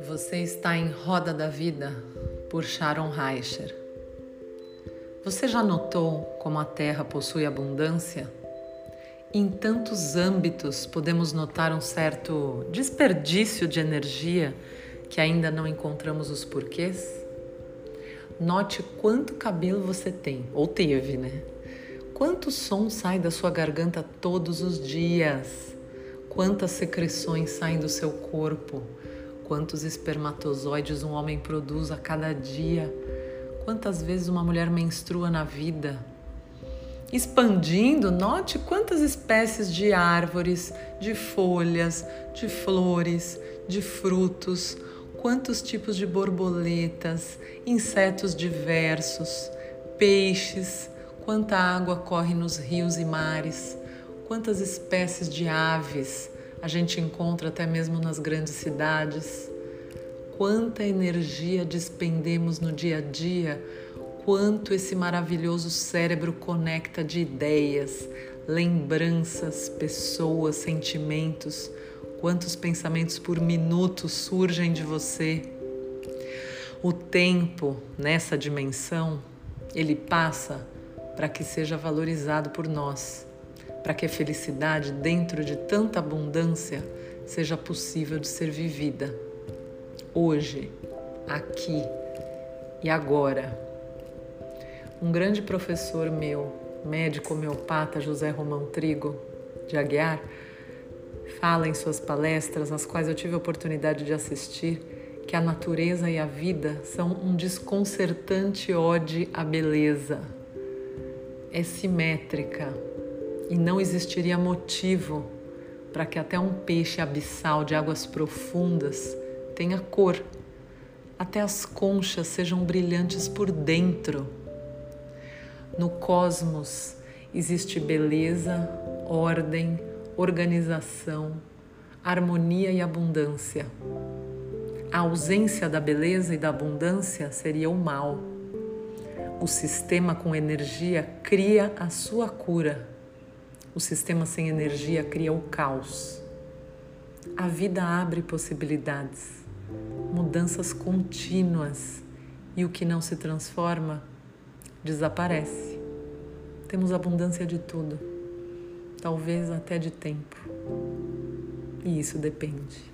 Você está em Roda da Vida por Sharon Reicher. Você já notou como a Terra possui abundância? Em tantos âmbitos podemos notar um certo desperdício de energia que ainda não encontramos os porquês? Note quanto cabelo você tem, ou teve, né? Quanto som sai da sua garganta todos os dias? Quantas secreções saem do seu corpo? Quantos espermatozoides um homem produz a cada dia? Quantas vezes uma mulher menstrua na vida? Expandindo, note quantas espécies de árvores, de folhas, de flores, de frutos, quantos tipos de borboletas, insetos diversos, peixes, quanta água corre nos rios e mares, quantas espécies de aves a gente encontra até mesmo nas grandes cidades. Quanta energia despendemos no dia a dia, quanto esse maravilhoso cérebro conecta de ideias, lembranças, pessoas, sentimentos, quantos pensamentos por minuto surgem de você. O tempo nessa dimensão, ele passa para que seja valorizado por nós para que a felicidade dentro de tanta abundância seja possível de ser vivida. Hoje, aqui e agora. Um grande professor meu, médico homeopata José Romão Trigo de Aguiar, fala em suas palestras, às quais eu tive a oportunidade de assistir, que a natureza e a vida são um desconcertante ode à beleza. É simétrica, e não existiria motivo para que até um peixe abissal de águas profundas tenha cor, até as conchas sejam brilhantes por dentro. No cosmos existe beleza, ordem, organização, harmonia e abundância. A ausência da beleza e da abundância seria o mal. O sistema com energia cria a sua cura o sistema sem energia cria o caos. A vida abre possibilidades, mudanças contínuas e o que não se transforma desaparece. Temos abundância de tudo, talvez até de tempo. E isso depende.